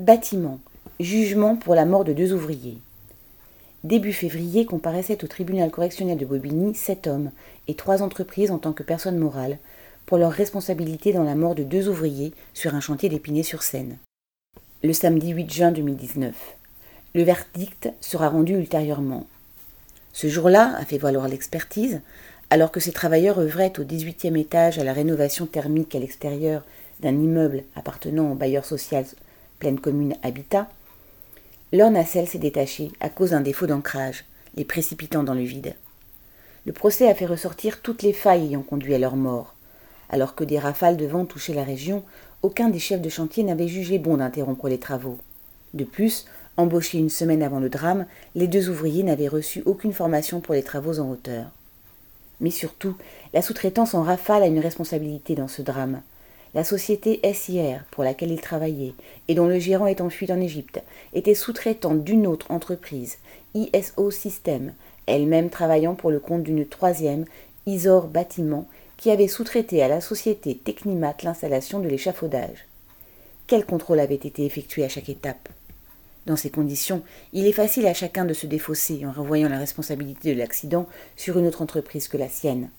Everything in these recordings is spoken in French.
Bâtiment. Jugement pour la mort de deux ouvriers. Début février comparaissaient au tribunal correctionnel de Bobigny sept hommes et trois entreprises en tant que personnes morales pour leur responsabilité dans la mort de deux ouvriers sur un chantier d'Épinay-sur-Seine. Le samedi 8 juin 2019. Le verdict sera rendu ultérieurement. Ce jour-là, a fait valoir l'expertise, alors que ces travailleurs œuvraient au 18e étage à la rénovation thermique à l'extérieur d'un immeuble appartenant au bailleur social pleine commune Habitat, leur nacelle s'est détachée à cause d'un défaut d'ancrage, les précipitant dans le vide. Le procès a fait ressortir toutes les failles ayant conduit à leur mort. Alors que des rafales de vent touchaient la région, aucun des chefs de chantier n'avait jugé bon d'interrompre les travaux. De plus, embauchés une semaine avant le drame, les deux ouvriers n'avaient reçu aucune formation pour les travaux en hauteur. Mais surtout, la sous-traitance en rafale a une responsabilité dans ce drame. La société SIR, pour laquelle il travaillait, et dont le gérant est en fuite en Égypte, était sous-traitante d'une autre entreprise, ISO System, elle-même travaillant pour le compte d'une troisième, Isor Bâtiment, qui avait sous-traité à la société Technimat l'installation de l'échafaudage. Quel contrôle avait été effectué à chaque étape? Dans ces conditions, il est facile à chacun de se défausser en renvoyant la responsabilité de l'accident sur une autre entreprise que la sienne.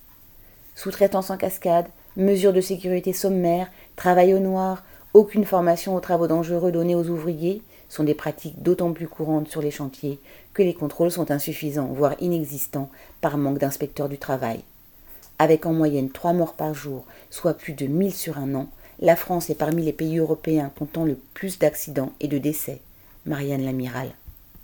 Sous-traitance en cascade, mesures de sécurité sommaires, travail au noir, aucune formation aux travaux dangereux donnés aux ouvriers sont des pratiques d'autant plus courantes sur les chantiers que les contrôles sont insuffisants, voire inexistants, par manque d'inspecteurs du travail. Avec en moyenne trois morts par jour, soit plus de mille sur un an, la France est parmi les pays européens comptant le plus d'accidents et de décès. Marianne Lamiral.